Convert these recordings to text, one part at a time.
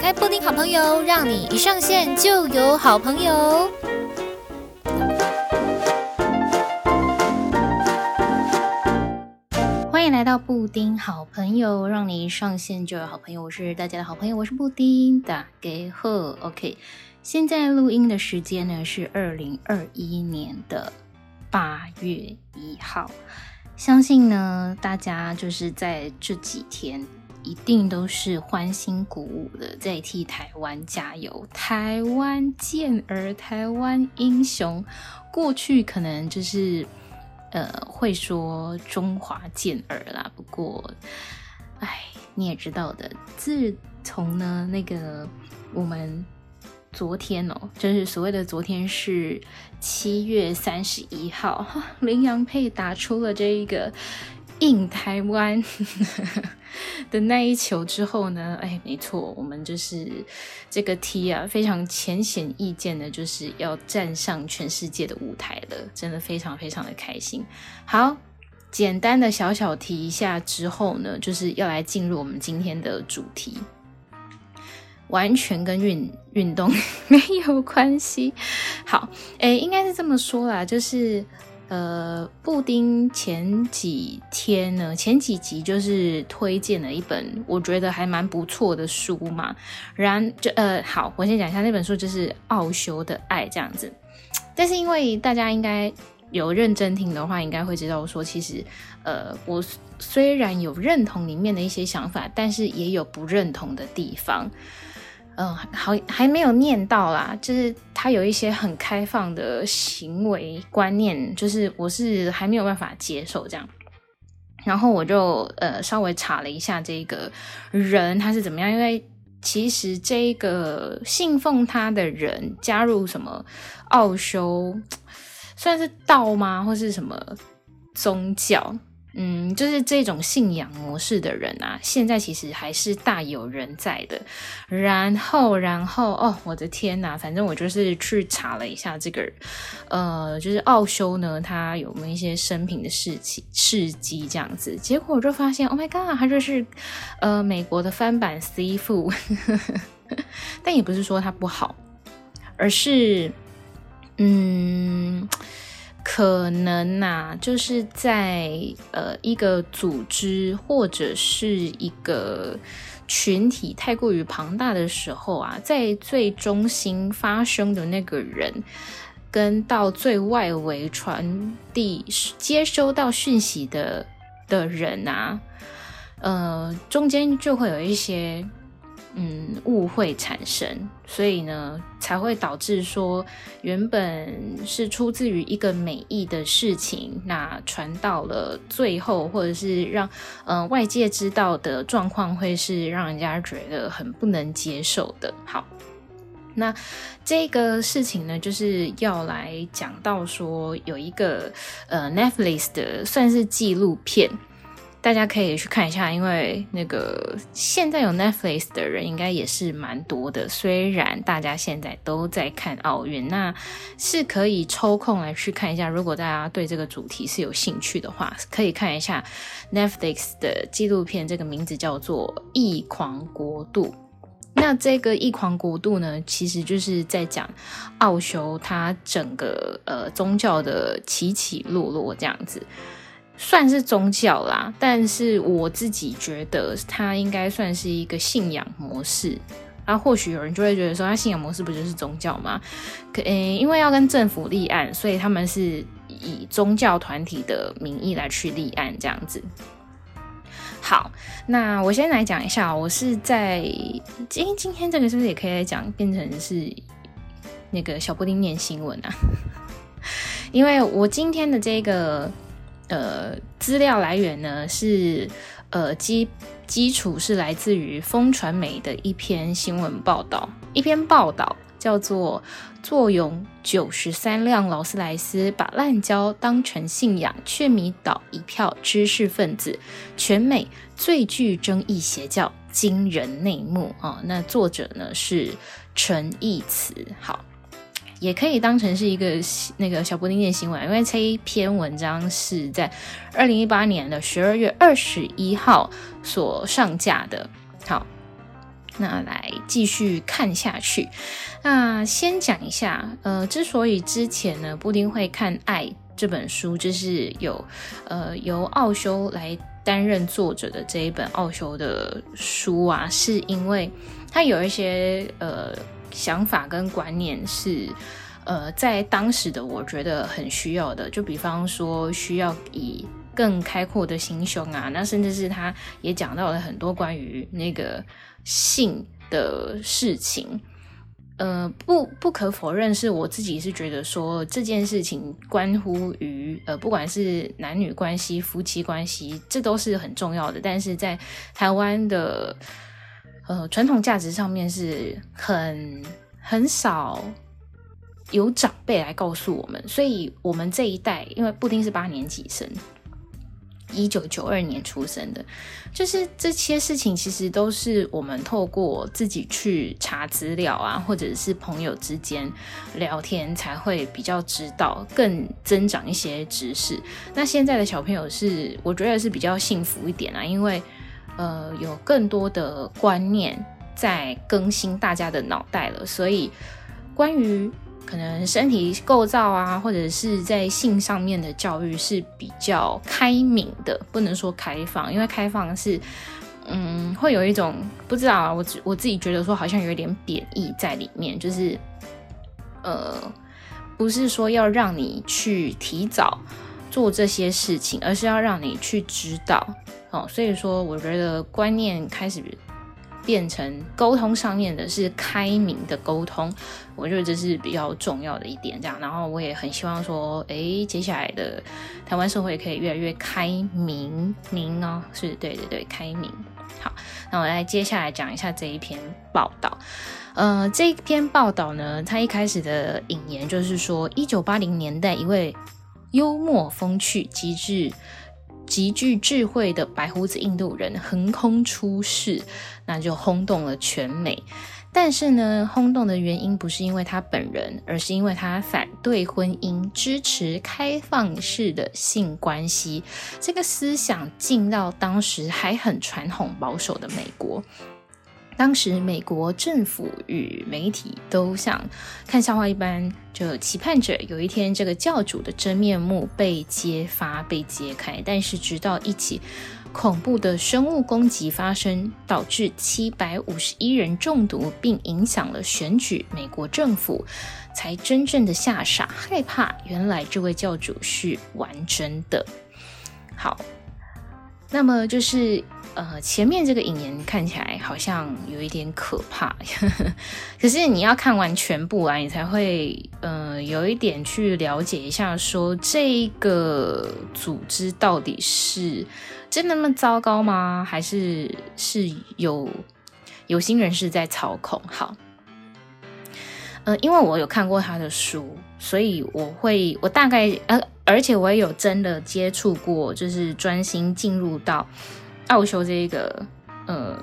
开布丁好朋友，让你一上线就有好朋友。欢迎来到布丁好朋友，让你一上线就有好朋友。我是大家的好朋友，我是布丁。大家好，OK。现在录音的时间呢是二零二一年的八月一号。相信呢，大家就是在这几天一定都是欢欣鼓舞的，在替台湾加油。台湾健儿，台湾英雄。过去可能就是呃会说中华健儿啦，不过，哎，你也知道的，自从呢那个我们。昨天哦，就是所谓的昨天是七月三十一号，麟洋配打出了这一个印台湾 的那一球之后呢，哎，没错，我们就是这个 T 啊，非常浅显易见的，就是要站上全世界的舞台了，真的非常非常的开心。好，简单的小小提一下之后呢，就是要来进入我们今天的主题。完全跟运运动 没有关系。好，诶，应该是这么说啦，就是呃，布丁前几天呢，前几集就是推荐了一本我觉得还蛮不错的书嘛。然就呃，好，我先讲一下那本书，就是《奥修的爱》这样子。但是因为大家应该有认真听的话，应该会知道说，其实呃，我虽然有认同里面的一些想法，但是也有不认同的地方。嗯，好，还没有念到啦，就是他有一些很开放的行为观念，就是我是还没有办法接受这样。然后我就呃稍微查了一下这个人他是怎么样，因为其实这个信奉他的人加入什么奥修，算是道吗，或是什么宗教？嗯，就是这种信仰模式的人啊，现在其实还是大有人在的。然后，然后，哦，我的天呐，反正我就是去查了一下这个，呃，就是奥修呢，他有没有一些生平的事情事迹这样子。结果我就发现，Oh my God，他就是呃美国的翻版 C 父，但也不是说他不好，而是嗯。可能呐、啊，就是在呃一个组织或者是一个群体太过于庞大的时候啊，在最中心发声的那个人，跟到最外围传递接收到讯息的的人啊，呃，中间就会有一些。嗯，误会产生，所以呢，才会导致说原本是出自于一个美意的事情，那传到了最后，或者是让呃外界知道的状况，会是让人家觉得很不能接受的。好，那这个事情呢，就是要来讲到说有一个呃 Netflix 的算是纪录片。大家可以去看一下，因为那个现在有 Netflix 的人应该也是蛮多的。虽然大家现在都在看奥运，那是可以抽空来去看一下。如果大家对这个主题是有兴趣的话，可以看一下 Netflix 的纪录片，这个名字叫做《异狂国度》。那这个《异狂国度》呢，其实就是在讲奥修他整个呃宗教的起起落落这样子。算是宗教啦，但是我自己觉得它应该算是一个信仰模式。啊，或许有人就会觉得说，它信仰模式不就是宗教吗？可，诶，因为要跟政府立案，所以他们是以宗教团体的名义来去立案这样子。好，那我先来讲一下，我是在今今天这个是不是也可以来讲，变成是那个小布丁念新闻啊？因为我今天的这个。呃，资料来源呢是呃基基础是来自于风传媒的一篇新闻报道，一篇报道叫做《坐拥九十三辆劳斯莱斯，把滥交当成信仰，却迷倒一票知识分子，全美最具争议邪教惊人内幕》啊、哦。那作者呢是陈义慈，好。也可以当成是一个那个小布丁的新闻，因为这一篇文章是在二零一八年的十二月二十一号所上架的。好，那来继续看下去。那先讲一下，呃，之所以之前呢布丁会看《爱》这本书，就是有呃由奥修来担任作者的这一本奥修的书啊，是因为他有一些呃想法跟观念是呃在当时的我觉得很需要的，就比方说需要以更开阔的心胸啊，那甚至是他也讲到了很多关于那个性的事情。呃，不不可否认，是我自己是觉得说这件事情关乎于呃，不管是男女关系、夫妻关系，这都是很重要的。但是在台湾的呃传统价值上面，是很很少有长辈来告诉我们，所以我们这一代，因为布丁是八年级生。一九九二年出生的，就是这些事情其实都是我们透过自己去查资料啊，或者是朋友之间聊天才会比较知道，更增长一些知识。那现在的小朋友是，我觉得是比较幸福一点啊，因为呃有更多的观念在更新大家的脑袋了，所以关于。可能身体构造啊，或者是在性上面的教育是比较开明的，不能说开放，因为开放是，嗯，会有一种不知道啊，我我自己觉得说好像有一点贬义在里面，就是，呃，不是说要让你去提早做这些事情，而是要让你去知道哦。所以说，我觉得观念开始。变成沟通上面的是开明的沟通，我觉得这是比较重要的一点。这样，然后我也很希望说，诶，接下来的台湾社会可以越来越开明明哦，是对对对，开明。好，那我来接下来讲一下这一篇报道。呃，这一篇报道呢，它一开始的引言就是说，一九八零年代一位幽默风趣、机智。极具智慧的白胡子印度人横空出世，那就轰动了全美。但是呢，轰动的原因不是因为他本人，而是因为他反对婚姻，支持开放式的性关系。这个思想进到当时还很传统保守的美国。当时，美国政府与媒体都像看笑话一般，就期盼着有一天这个教主的真面目被揭发、被揭开。但是，直到一起恐怖的生物攻击发生，导致七百五十一人中毒，并影响了选举，美国政府才真正的吓傻、害怕。原来这位教主是完真的。好，那么就是。呃，前面这个引言看起来好像有一点可怕，可是你要看完全部啊，你才会呃有一点去了解一下，说这个组织到底是真的那么糟糕吗？还是是有有心人士在操控？好，呃，因为我有看过他的书，所以我会我大概呃，而且我也有真的接触过，就是专心进入到。奥修这一个呃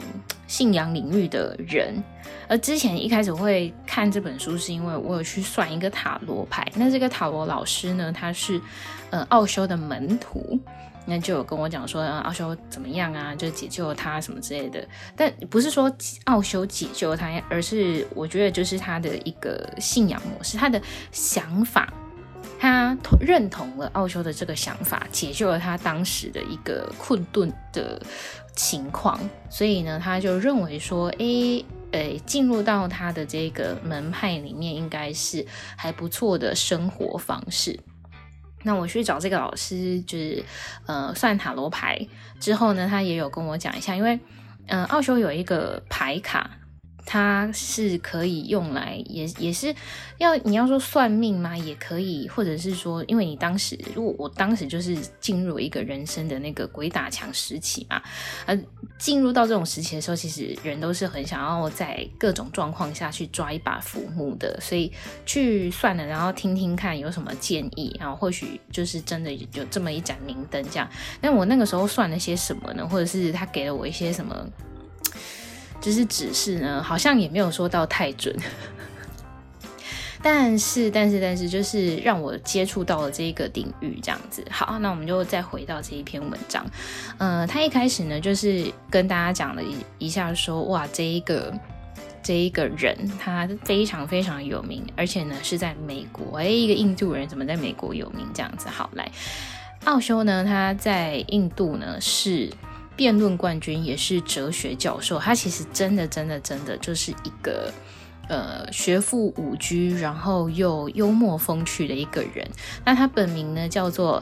信仰领域的人，而之前一开始会看这本书，是因为我有去算一个塔罗牌。那这个塔罗老师呢，他是呃奥修的门徒，那就有跟我讲说，呃、奥修怎么样啊，就解救他什么之类的。但不是说奥修解救他，而是我觉得就是他的一个信仰模式，他的想法。他认同了奥修的这个想法，解救了他当时的一个困顿的情况，所以呢，他就认为说，诶，诶，进入到他的这个门派里面，应该是还不错的生活方式。那我去找这个老师，就是呃，算塔罗牌之后呢，他也有跟我讲一下，因为呃，奥修有一个牌卡。它是可以用来，也也是要你要说算命吗？也可以，或者是说，因为你当时，如果我当时就是进入一个人生的那个鬼打墙时期嘛，呃，进入到这种时期的时候，其实人都是很想要在各种状况下去抓一把浮木的，所以去算了，然后听听看有什么建议，然后或许就是真的有这么一盏明灯这样。那我那个时候算了些什么呢？或者是他给了我一些什么？就是指示呢，好像也没有说到太准。但是，但是，但是，就是让我接触到了这个领域，这样子。好，那我们就再回到这一篇文章。呃，他一开始呢，就是跟大家讲了一一下说，说哇，这一个这一个人他非常非常有名，而且呢是在美国。哎，一个印度人怎么在美国有名？这样子。好，来，奥修呢，他在印度呢是辩论冠军，也是哲学教授。他其实真的，真的，真的就是一个。呃，学富五车，然后又幽默风趣的一个人。那他本名呢叫做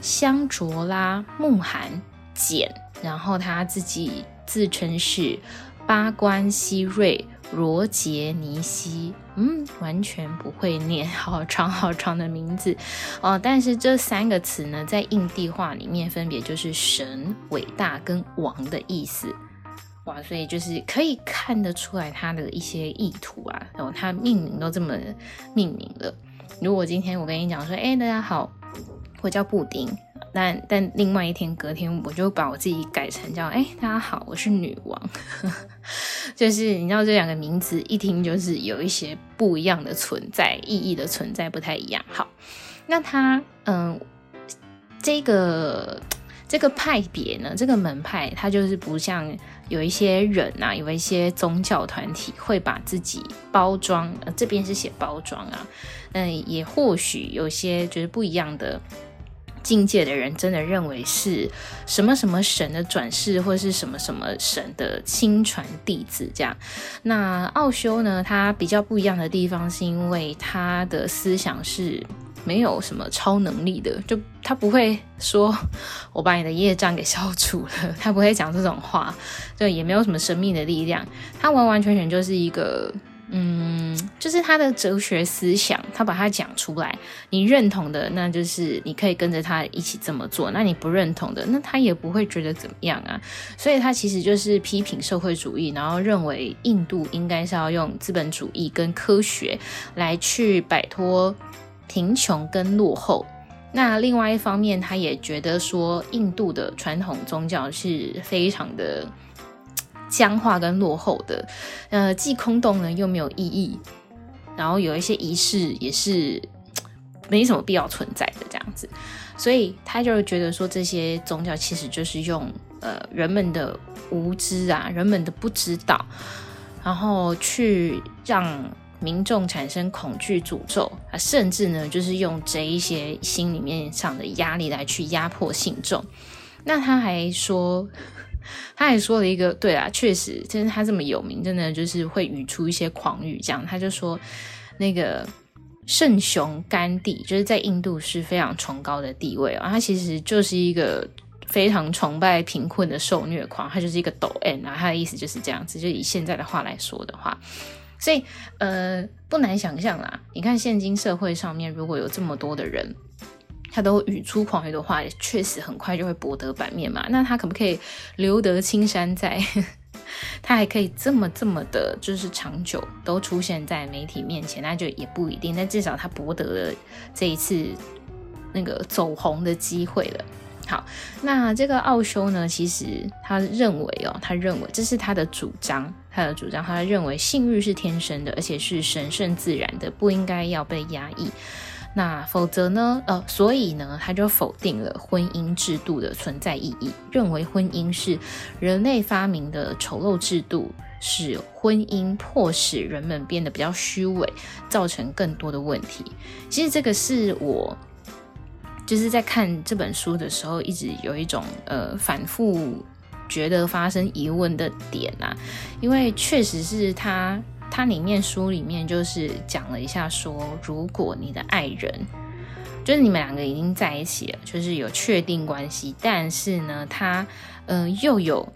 香卓拉穆罕简，然后他自己自称是巴关希瑞罗杰尼西。嗯，完全不会念，好长好长的名字 哦。但是这三个词呢，在印地话里面分别就是神、伟大跟王的意思。哇，所以就是可以看得出来他的一些意图啊，然后他命名都这么命名了。如果今天我跟你讲说，哎、大家好，我叫布丁，但但另外一天隔天我就把我自己改成叫，哎、大家好，我是女王，就是你知道这两个名字一听就是有一些不一样的存在，意义的存在不太一样。好，那他嗯，这个。这个派别呢，这个门派，它就是不像有一些人啊，有一些宗教团体会把自己包装，这边是写包装啊，嗯，也或许有些就是不一样的境界的人，真的认为是什么什么神的转世，或是什么什么神的亲传弟子这样。那奥修呢，他比较不一样的地方，是因为他的思想是。没有什么超能力的，就他不会说我把你的业障给消除了，他不会讲这种话，就也没有什么神秘的力量，他完完全全就是一个，嗯，就是他的哲学思想，他把它讲出来，你认同的，那就是你可以跟着他一起这么做，那你不认同的，那他也不会觉得怎么样啊，所以他其实就是批评社会主义，然后认为印度应该是要用资本主义跟科学来去摆脱。贫穷跟落后，那另外一方面，他也觉得说，印度的传统宗教是非常的僵化跟落后的，呃，既空洞呢又没有意义，然后有一些仪式也是没什么必要存在的这样子，所以他就觉得说，这些宗教其实就是用呃人们的无知啊，人们的不知道，然后去让。民众产生恐惧、诅咒啊，甚至呢，就是用这一些心里面上的压力来去压迫信众。那他还说，他还说了一个，对啊，确实，就是他这么有名，真的就是会语出一些狂语。这样，他就说，那个圣雄甘地，就是在印度是非常崇高的地位啊。他其实就是一个非常崇拜贫困的受虐狂，他就是一个抖 n 啊。他的意思就是这样子，就以现在的话来说的话。所以，呃，不难想象啦。你看，现今社会上面，如果有这么多的人，他都语出狂言的话，确实很快就会博得版面嘛。那他可不可以留得青山在？他还可以这么这么的，就是长久都出现在媒体面前，那就也不一定。但至少他博得了这一次那个走红的机会了。好，那这个奥修呢，其实他认为哦，他认为这是他的主张，他的主张，他认为性欲是天生的，而且是神圣自然的，不应该要被压抑。那否则呢？呃，所以呢，他就否定了婚姻制度的存在意义，认为婚姻是人类发明的丑陋制度，使婚姻迫使人们变得比较虚伪，造成更多的问题。其实这个是我。就是在看这本书的时候，一直有一种呃反复觉得发生疑问的点啊，因为确实是他它里面书里面就是讲了一下说，如果你的爱人就是你们两个已经在一起了，就是有确定关系，但是呢，他呃又有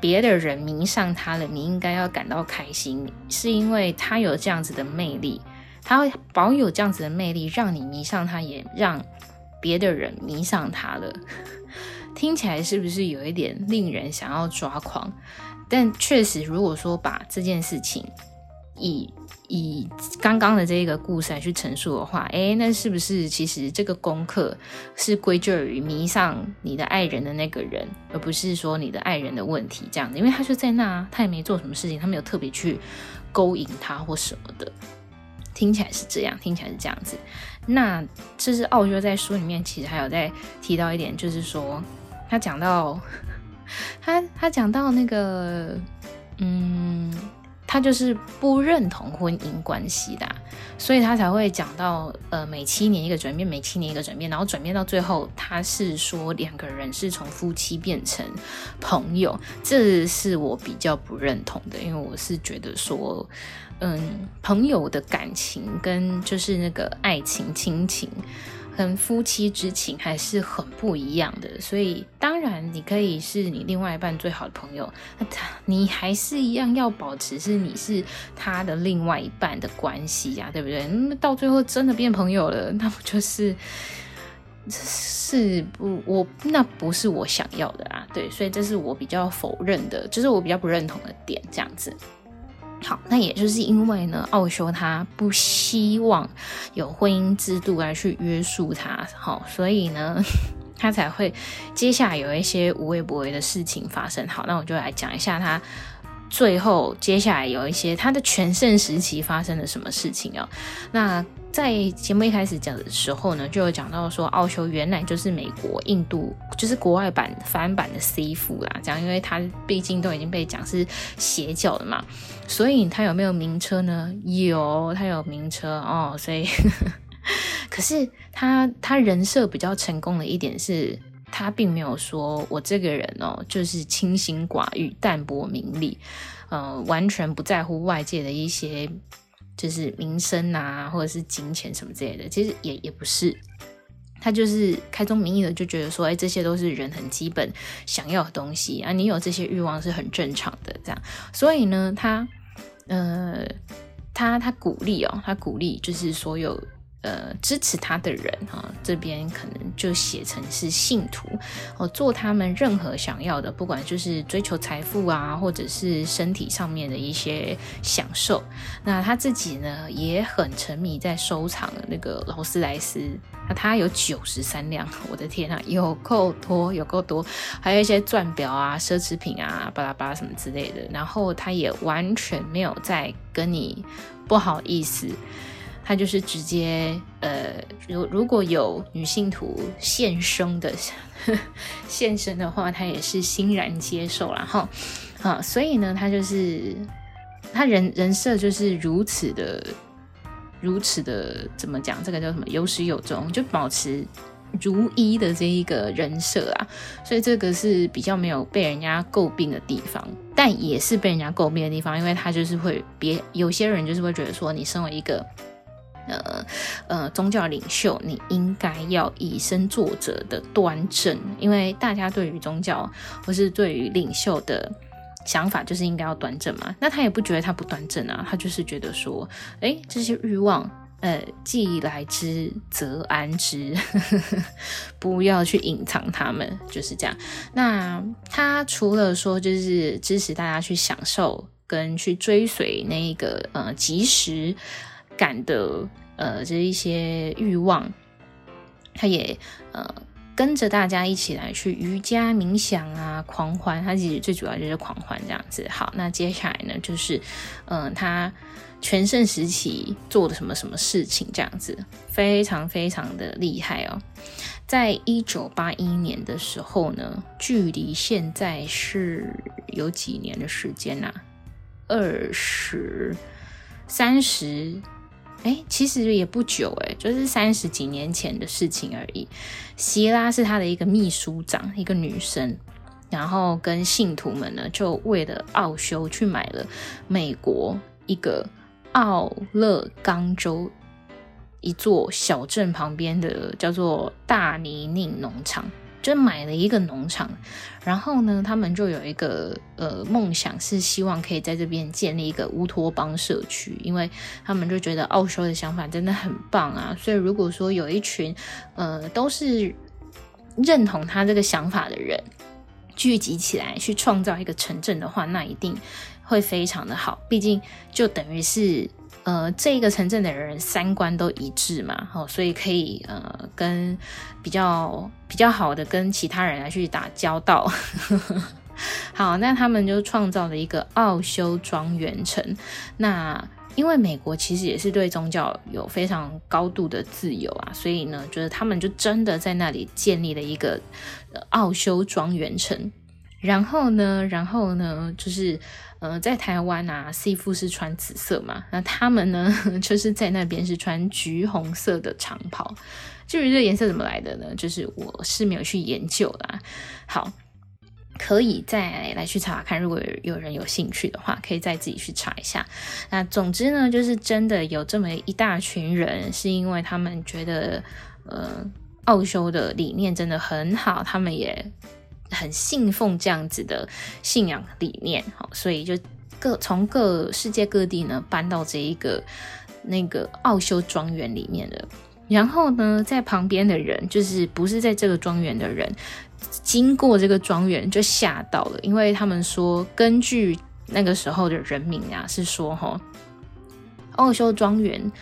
别的人迷上他了，你应该要感到开心，是因为他有这样子的魅力，他会保有这样子的魅力，让你迷上他，也让。别的人迷上他了，听起来是不是有一点令人想要抓狂？但确实，如果说把这件事情以以刚刚的这个故事来去陈述的话，诶，那是不是其实这个功课是归咎于迷上你的爱人的那个人，而不是说你的爱人的问题？这样子，因为他就在那，他也没做什么事情，他没有特别去勾引他或什么的。听起来是这样，听起来是这样子。那这是奥修在书里面其实还有在提到一点，就是说他讲到 他他讲到那个嗯。他就是不认同婚姻关系的，所以他才会讲到呃，每七年一个转变，每七年一个转变，然后转变到最后，他是说两个人是从夫妻变成朋友，这是我比较不认同的，因为我是觉得说，嗯，朋友的感情跟就是那个爱情亲情。跟夫妻之情还是很不一样的，所以当然你可以是你另外一半最好的朋友，那他你还是一样要保持是你是他的另外一半的关系呀，对不对？那到最后真的变朋友了，那不就是是不我那不是我想要的啊？对，所以这是我比较否认的，就是我比较不认同的点，这样子。好，那也就是因为呢，奥修他不希望有婚姻制度来去约束他，好，所以呢，他才会接下来有一些无微不为的事情发生。好，那我就来讲一下他最后接下来有一些他的全盛时期发生了什么事情哦。那在节目一开始讲的时候呢，就有讲到说，奥修原来就是美国、印度，就是国外版翻版的 C 父啦。这样，因为他毕竟都已经被讲是邪教的嘛，所以他有没有名车呢？有，他有名车哦。所以，可是他他人设比较成功的一点是，他并没有说我这个人哦，就是清心寡欲、淡泊名利，呃，完全不在乎外界的一些。就是名声啊，或者是金钱什么之类的，其实也也不是，他就是开宗明义的就觉得说，哎，这些都是人很基本想要的东西啊，你有这些欲望是很正常的，这样，所以呢，他，呃，他他鼓励哦，他鼓励就是所有。呃，支持他的人哈，这边可能就写成是信徒哦，做他们任何想要的，不管就是追求财富啊，或者是身体上面的一些享受。那他自己呢，也很沉迷在收藏那个劳斯莱斯，那他有九十三辆，我的天啊，有够多，有够多，还有一些钻表啊、奢侈品啊、巴拉巴拉什么之类的。然后他也完全没有在跟你不好意思。他就是直接，呃，如如果有女性徒献 身的呵呵献声的话，他也是欣然接受，然后，啊，所以呢，他就是他人人设就是如此的，如此的怎么讲？这个叫什么？有始有终，就保持如一的这一个人设啊，所以这个是比较没有被人家诟病的地方，但也是被人家诟病的地方，因为他就是会别有些人就是会觉得说，你身为一个。呃呃，宗教领袖，你应该要以身作则的端正，因为大家对于宗教或是对于领袖的想法，就是应该要端正嘛。那他也不觉得他不端正啊，他就是觉得说，哎，这些欲望，呃，既来之则安之，不要去隐藏他们，就是这样。那他除了说，就是支持大家去享受跟去追随那一个呃即时。感的呃，这一些欲望，他也呃跟着大家一起来去瑜伽冥想啊，狂欢。他其实最主要就是狂欢这样子。好，那接下来呢，就是嗯、他全盛时期做的什么什么事情这样子，非常非常的厉害哦。在一九八一年的时候呢，距离现在是有几年的时间呐、啊？二十三十。哎，其实也不久，哎，就是三十几年前的事情而已。希拉是他的一个秘书长，一个女生，然后跟信徒们呢，就为了奥修去买了美国一个奥勒冈州一座小镇旁边的叫做大泥泞农场。就买了一个农场，然后呢，他们就有一个呃梦想，是希望可以在这边建立一个乌托邦社区，因为他们就觉得奥修的想法真的很棒啊，所以如果说有一群呃都是认同他这个想法的人聚集起来去创造一个城镇的话，那一定会非常的好，毕竟就等于是。呃，这个城镇的人三观都一致嘛，好，所以可以呃跟比较比较好的跟其他人来去打交道，好，那他们就创造了一个奥修庄园城。那因为美国其实也是对宗教有非常高度的自由啊，所以呢，就是他们就真的在那里建立了一个奥修庄园城。然后呢，然后呢，就是呃，在台湾啊，，C 服是穿紫色嘛，那他们呢，就是在那边是穿橘红色的长袍。至于这个颜色怎么来的呢？就是我是没有去研究啦。好。可以再来去查看，如果有人有兴趣的话，可以再自己去查一下。那总之呢，就是真的有这么一大群人，是因为他们觉得，呃，奥修的理念真的很好，他们也很信奉这样子的信仰理念，好，所以就各从各世界各地呢搬到这一个那个奥修庄园里面的。然后呢，在旁边的人，就是不是在这个庄园的人。经过这个庄园就吓到了，因为他们说，根据那个时候的人民啊，是说哈，奥修庄园、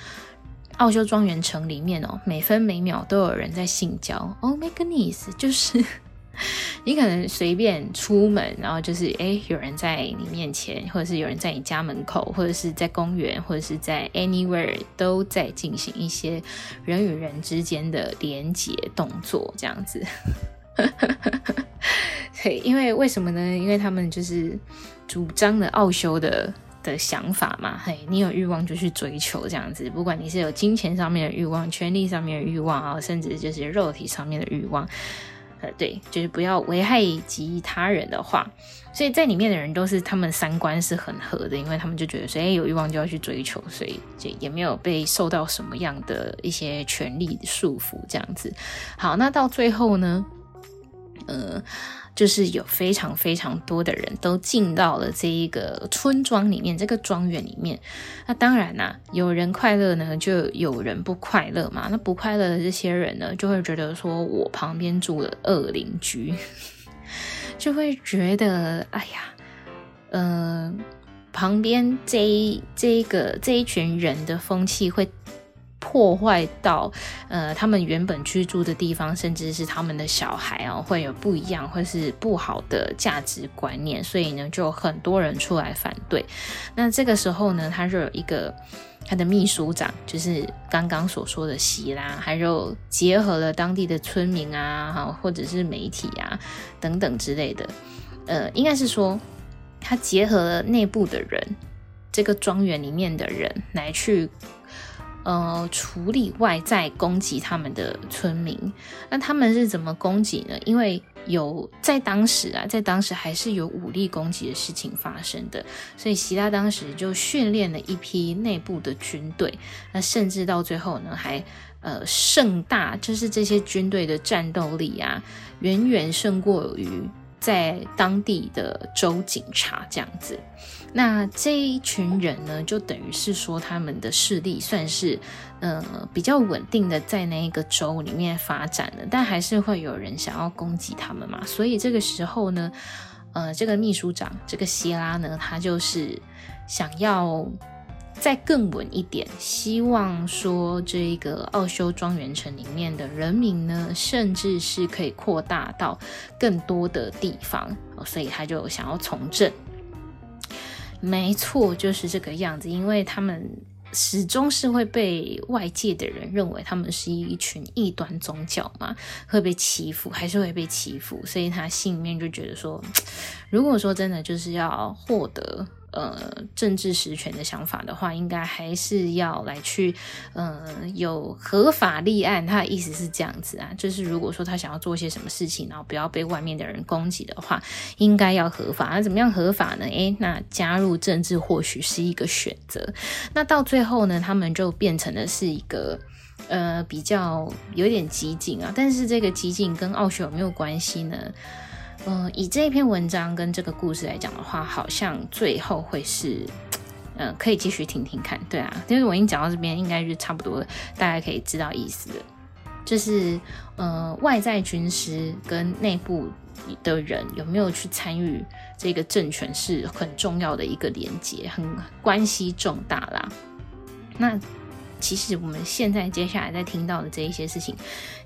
奥修庄园城里面哦，每分每秒都有人在性交。Oh my goodness，就是 你可能随便出门，然后就是诶，有人在你面前，或者是有人在你家门口，或者是在公园，或者是在 anywhere 都在进行一些人与人之间的连接动作，这样子。对，因为为什么呢？因为他们就是主张的奥修的的想法嘛。嘿，你有欲望就去追求这样子，不管你是有金钱上面的欲望、权力上面的欲望啊，甚至就是肉体上面的欲望，呃，对，就是不要危害及他人的话。所以在里面的人都是他们三观是很合的，因为他们就觉得说，哎，有欲望就要去追求，所以就也没有被受到什么样的一些权力束缚这样子。好，那到最后呢？呃，就是有非常非常多的人都进到了这一个村庄里面，这个庄园里面。那当然啦、有人快乐呢，就有人不快乐嘛。那不快乐的这些人呢，就会觉得说我旁边住了恶邻居，就会觉得哎呀，呃，旁边这一这一个这一群人的风气会。破坏到呃，他们原本居住的地方，甚至是他们的小孩哦，会有不一样或是不好的价值观念，所以呢，就很多人出来反对。那这个时候呢，他就有一个他的秘书长，就是刚刚所说的希拉，还有结合了当地的村民啊，哈，或者是媒体啊等等之类的，呃，应该是说他结合了内部的人，这个庄园里面的人来去。呃，处理外在攻击他们的村民，那他们是怎么攻击呢？因为有在当时啊，在当时还是有武力攻击的事情发生的，所以希拉当时就训练了一批内部的军队，那甚至到最后呢，还呃盛大，就是这些军队的战斗力啊，远远胜过于在当地的州警察这样子。那这一群人呢，就等于是说他们的势力算是，呃，比较稳定的在那一个州里面发展的，但还是会有人想要攻击他们嘛。所以这个时候呢，呃，这个秘书长这个希拉呢，他就是想要再更稳一点，希望说这个奥修庄园城里面的人民呢，甚至是可以扩大到更多的地方，所以他就想要从政。没错，就是这个样子，因为他们始终是会被外界的人认为他们是一群异端宗教嘛，会被欺负，还是会被欺负，所以他心里面就觉得说，如果说真的就是要获得。呃，政治实权的想法的话，应该还是要来去，呃，有合法立案。他的意思是这样子啊，就是如果说他想要做些什么事情，然后不要被外面的人攻击的话，应该要合法。那怎么样合法呢？诶，那加入政治或许是一个选择。那到最后呢，他们就变成的是一个，呃，比较有点激进啊。但是这个激进跟奥修有没有关系呢？呃，以这一篇文章跟这个故事来讲的话，好像最后会是，呃，可以继续听听看。对啊，因为我已经讲到这边，应该是差不多，大家可以知道意思了。就是，呃，外在军师跟内部的人有没有去参与这个政权，是很重要的一个连接，很关系重大啦。那。其实我们现在接下来在听到的这一些事情，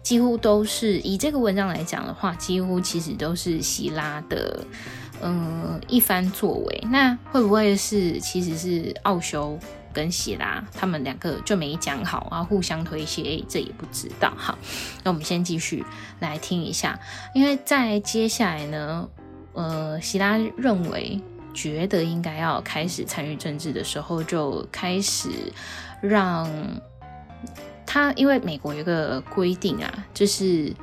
几乎都是以这个文章来讲的话，几乎其实都是希拉的嗯一番作为。那会不会是其实是奥修跟希拉他们两个就没讲好啊，互相推卸？这也不知道。好，那我们先继续来听一下，因为在接下来呢，呃，希拉认为觉得应该要开始参与政治的时候，就开始让。他因为美国有个规定啊，就是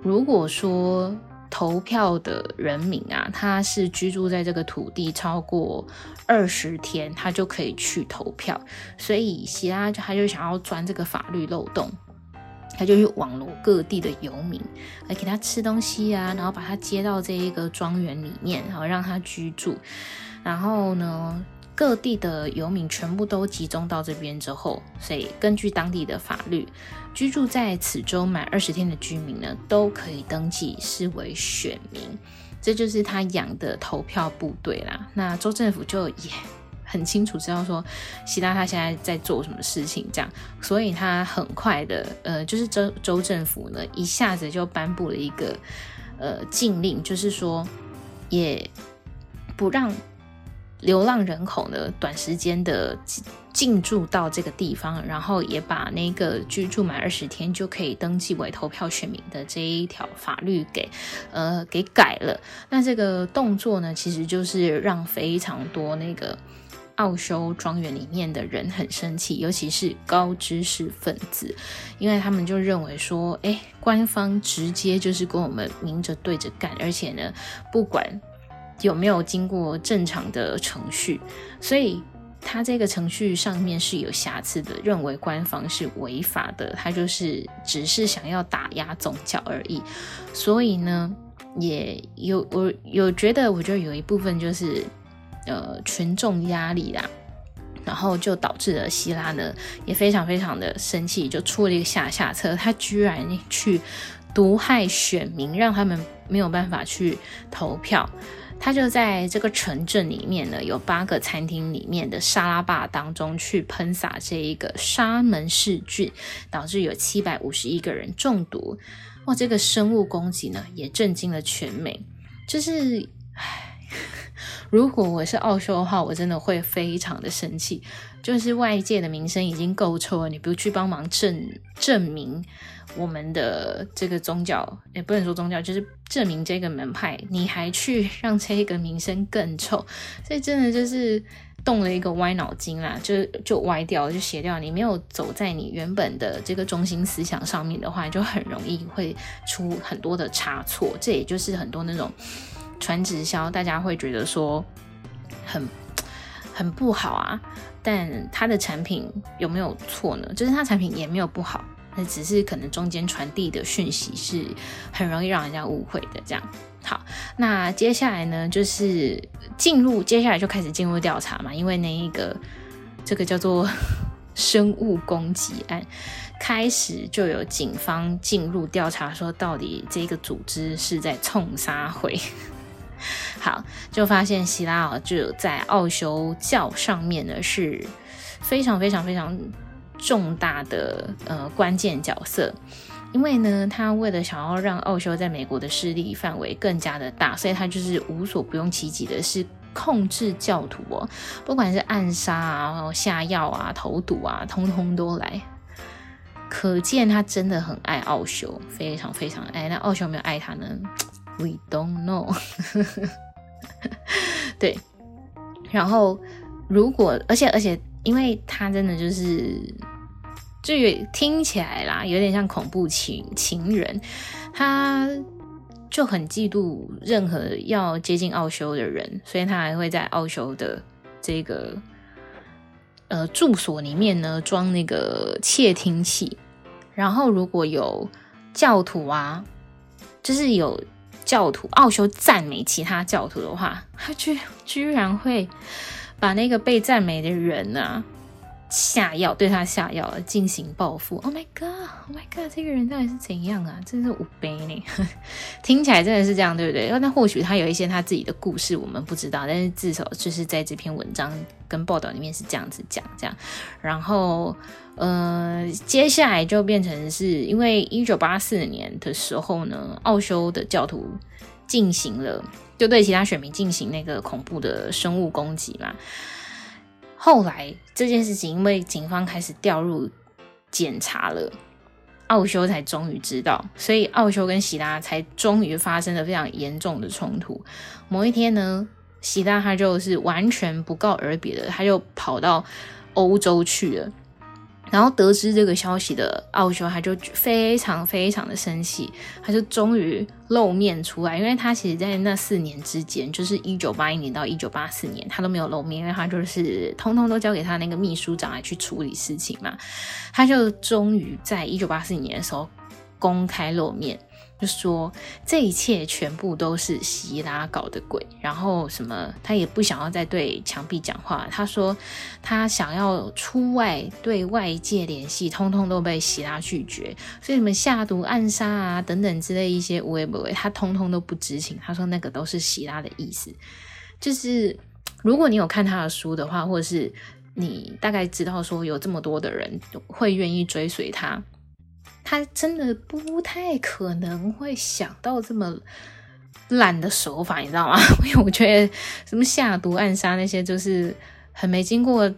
如果说投票的人民啊，他是居住在这个土地超过二十天，他就可以去投票。所以希拉就他就想要钻这个法律漏洞，他就去网罗各地的游民来给他吃东西啊，然后把他接到这一个庄园里面，然后让他居住。然后呢，各地的游民全部都集中到这边之后，所以根据当地的法律，居住在此州满二十天的居民呢，都可以登记视为选民。这就是他养的投票部队啦。那州政府就也很清楚知道说，希拉他现在在做什么事情，这样，所以他很快的，呃，就是州州政府呢，一下子就颁布了一个呃禁令，就是说也不让。流浪人口呢，短时间的进驻到这个地方，然后也把那个居住满二十天就可以登记为投票选民的这一条法律给呃给改了。那这个动作呢，其实就是让非常多那个奥修庄园里面的人很生气，尤其是高知识分子，因为他们就认为说，哎，官方直接就是跟我们明着对着干，而且呢，不管。有没有经过正常的程序？所以他这个程序上面是有瑕疵的，认为官方是违法的，他就是只是想要打压宗教而已。所以呢，也有我有觉得，我觉得有一部分就是呃群众压力啦，然后就导致了希拉呢也非常非常的生气，就出了一个下下策，他居然去毒害选民，让他们没有办法去投票。他就在这个城镇里面呢，有八个餐厅里面的沙拉霸当中去喷洒这一个沙门氏菌，导致有七百五十一个人中毒。哇，这个生物攻击呢，也震惊了全美。就是，唉，如果我是奥修的话，我真的会非常的生气。就是外界的名声已经够臭了，你不去帮忙证证明。我们的这个宗教也不能说宗教，就是证明这个门派，你还去让这个名声更臭，所以真的就是动了一个歪脑筋啦，就就歪掉，就斜掉。你没有走在你原本的这个中心思想上面的话，就很容易会出很多的差错。这也就是很多那种传直销，大家会觉得说很很不好啊，但他的产品有没有错呢？就是他产品也没有不好。那只是可能中间传递的讯息是很容易让人家误会的，这样。好，那接下来呢，就是进入，接下来就开始进入调查嘛，因为那一个这个叫做 生物攻击案，开始就有警方进入调查，说到底这个组织是在冲杀会。好，就发现希拉尔就在奥修教上面呢是非常非常非常。重大的呃关键角色，因为呢，他为了想要让奥修在美国的势力范围更加的大，所以他就是无所不用其极的，是控制教徒哦，不管是暗杀啊、下药啊、投毒啊，通通都来。可见他真的很爱奥修，非常非常爱。那奥修有没有爱他呢？We don't know。对，然后如果而且而且。因为他真的就是，就有听起来啦，有点像恐怖情情人，他就很嫉妒任何要接近奥修的人，所以他还会在奥修的这个呃住所里面呢装那个窃听器，然后如果有教徒啊，就是有教徒奥修赞美其他教徒的话，他居居然会。把那个被赞美的人呢、啊、下药，对他下药进行报复。Oh my god！Oh my god！这个人到底是怎样啊？真是无悲呢。听起来真的是这样，对不对？那或许他有一些他自己的故事，我们不知道。但是至少就是在这篇文章跟报道里面是这样子讲，这样。然后，呃，接下来就变成是因为一九八四年的时候呢，奥修的教徒进行了，就对其他选民进行那个恐怖的生物攻击嘛。后来这件事情，因为警方开始调入检查了，奥修才终于知道，所以奥修跟希拉才终于发生了非常严重的冲突。某一天呢，希拉他就是完全不告而别的，他就跑到欧洲去了。然后得知这个消息的奥修，他就非常非常的生气，他就终于露面出来，因为他其实，在那四年之间，就是一九八一年到一九八四年，他都没有露面，因为他就是通通都交给他那个秘书长来去处理事情嘛。他就终于在一九八四年的时候公开露面。就说这一切全部都是希拉搞的鬼，然后什么他也不想要再对墙壁讲话。他说他想要出外对外界联系，通通都被希拉拒绝。所以什么下毒暗杀啊等等之类一些无为不为，他通通都不知情。他说那个都是希拉的意思。就是如果你有看他的书的话，或者是你大概知道说有这么多的人会愿意追随他。他真的不太可能会想到这么烂的手法，你知道吗？因为我觉得什么下毒暗杀那些，就是很没经过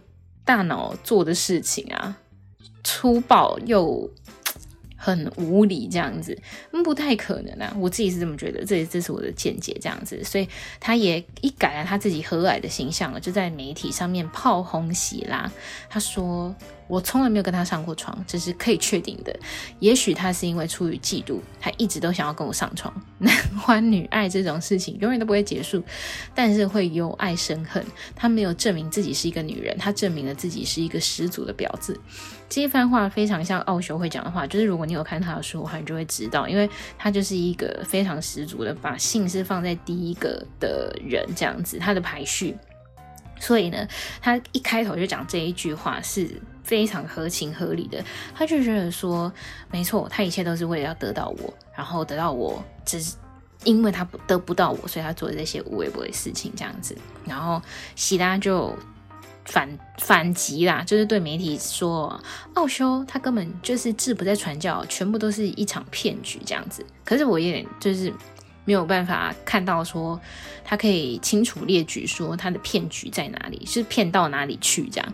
大脑做的事情啊，粗暴又。很无理这样子，不太可能啊！我自己是这么觉得，这这是我的见解这样子，所以他也一改了他自己和蔼的形象了，就在媒体上面炮轰希拉。他说：“我从来没有跟他上过床，这是可以确定的。也许他是因为出于嫉妒，他一直都想要跟我上床。男 欢女爱这种事情永远都不会结束，但是会由爱生恨。他没有证明自己是一个女人，他证明了自己是一个十足的婊子。”这一番话非常像奥修会讲的话，就是如果你有看他的书的话，你就会知道，因为他就是一个非常十足的把性是放在第一个的人，这样子他的排序。所以呢，他一开头就讲这一句话是非常合情合理的。他就觉得说，没错，他一切都是为了要得到我，然后得到我，只是因为他得不到我，所以他做的这些无微不的事情这样子。然后希拉就。反反击啦，就是对媒体说，奥修他根本就是志不在传教，全部都是一场骗局这样子。可是我也就是没有办法看到说他可以清楚列举说他的骗局在哪里，是骗到哪里去这样。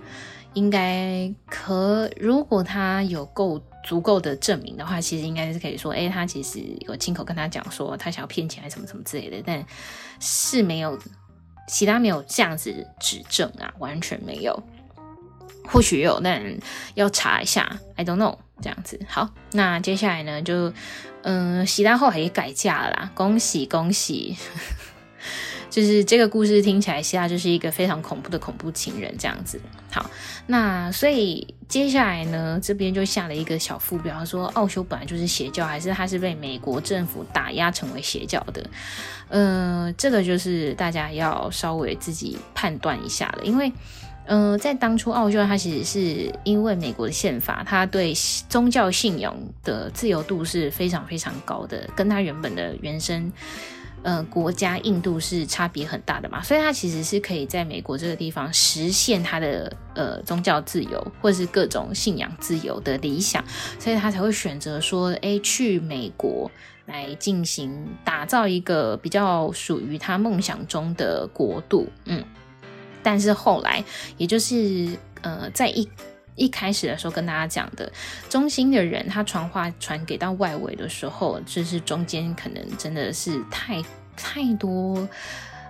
应该可，如果他有够足够的证明的话，其实应该是可以说，哎，他其实有亲口跟他讲说他想要骗钱还是什么什么之类的，但是没有。希拉没有这样子指证啊，完全没有。或许有，但要查一下。I don't know，这样子。好，那接下来呢，就嗯，希拉后来也改嫁了啦，恭喜恭喜！就是这个故事听起来，希拉就是一个非常恐怖的恐怖情人这样子。好，那所以接下来呢，这边就下了一个小副标，说奥修本来就是邪教，还是他是被美国政府打压成为邪教的？呃，这个就是大家要稍微自己判断一下了，因为呃，在当初奥修他其实是因为美国的宪法，他对宗教信仰的自由度是非常非常高的，跟他原本的原生。呃，国家印度是差别很大的嘛，所以他其实是可以在美国这个地方实现他的呃宗教自由或是各种信仰自由的理想，所以他才会选择说，哎，去美国来进行打造一个比较属于他梦想中的国度。嗯，但是后来，也就是呃，在一一开始的时候跟大家讲的，中心的人他传话传给到外围的时候，就是中间可能真的是太太多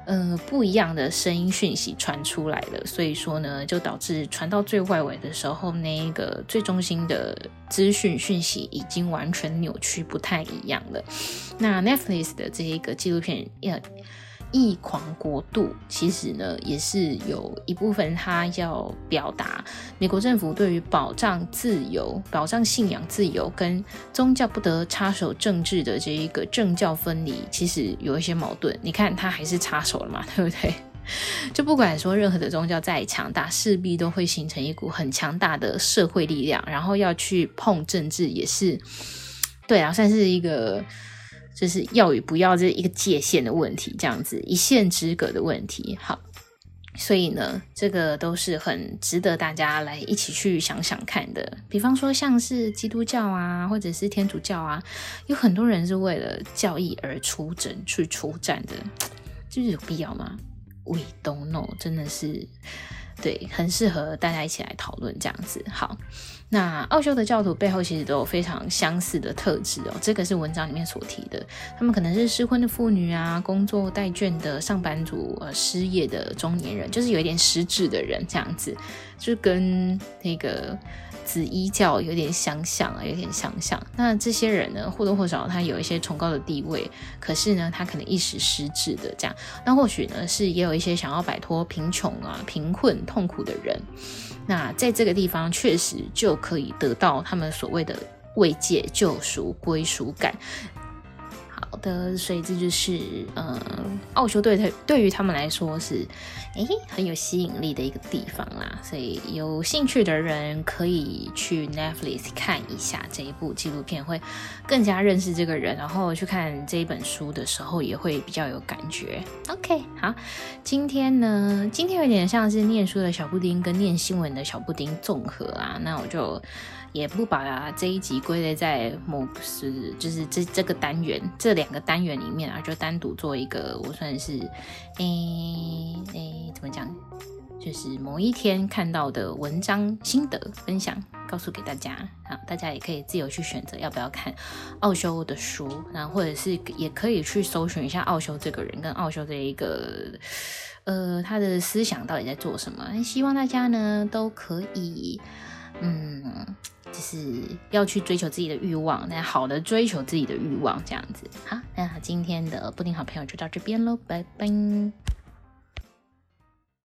呃不一样的声音讯息传出来了，所以说呢，就导致传到最外围的时候，那一个最中心的资讯讯息已经完全扭曲，不太一样了。那 Netflix 的这一个纪录片要。异狂国度其实呢，也是有一部分他要表达美国政府对于保障自由、保障信仰自由跟宗教不得插手政治的这一个政教分离，其实有一些矛盾。你看他还是插手了嘛，对不对？就不管说任何的宗教再强大，势必都会形成一股很强大的社会力量，然后要去碰政治，也是对啊，算是一个。就是要与不要这一个界限的问题，这样子一线之隔的问题。好，所以呢，这个都是很值得大家来一起去想想看的。比方说，像是基督教啊，或者是天主教啊，有很多人是为了教义而出征去出战的，就是有必要吗？We don't know，真的是。对，很适合大家一起来讨论这样子。好，那奥修的教徒背后其实都有非常相似的特质哦。这个是文章里面所提的，他们可能是失婚的妇女啊，工作待卷的上班族，呃，失业的中年人，就是有一点失智的人这样子，就跟那个。紫衣教有点相像啊，有点相像。那这些人呢，或多或少他有一些崇高的地位，可是呢，他可能一时失智的这样。那或许呢，是也有一些想要摆脱贫穷啊、贫困、痛苦的人。那在这个地方，确实就可以得到他们所谓的慰藉、救赎、归属感。好的，所以这就是呃，奥修对他对于他们来说是诶很有吸引力的一个地方啦。所以有兴趣的人可以去 Netflix 看一下这一部纪录片，会更加认识这个人。然后去看这一本书的时候，也会比较有感觉。OK，好，今天呢，今天有点像是念书的小布丁跟念新闻的小布丁综合啊，那我就。也不把这一集归类在某是就是这这个单元这两个单元里面啊，就单独做一个我算是诶诶怎么讲，就是某一天看到的文章心得分享，告诉给大家啊，大家也可以自由去选择要不要看奥修的书，然后或者是也可以去搜寻一下奥修这个人跟奥修这一个呃他的思想到底在做什么。希望大家呢都可以嗯。就是要去追求自己的欲望，那好的追求自己的欲望这样子。好，那今天的布丁好朋友就到这边喽，拜拜。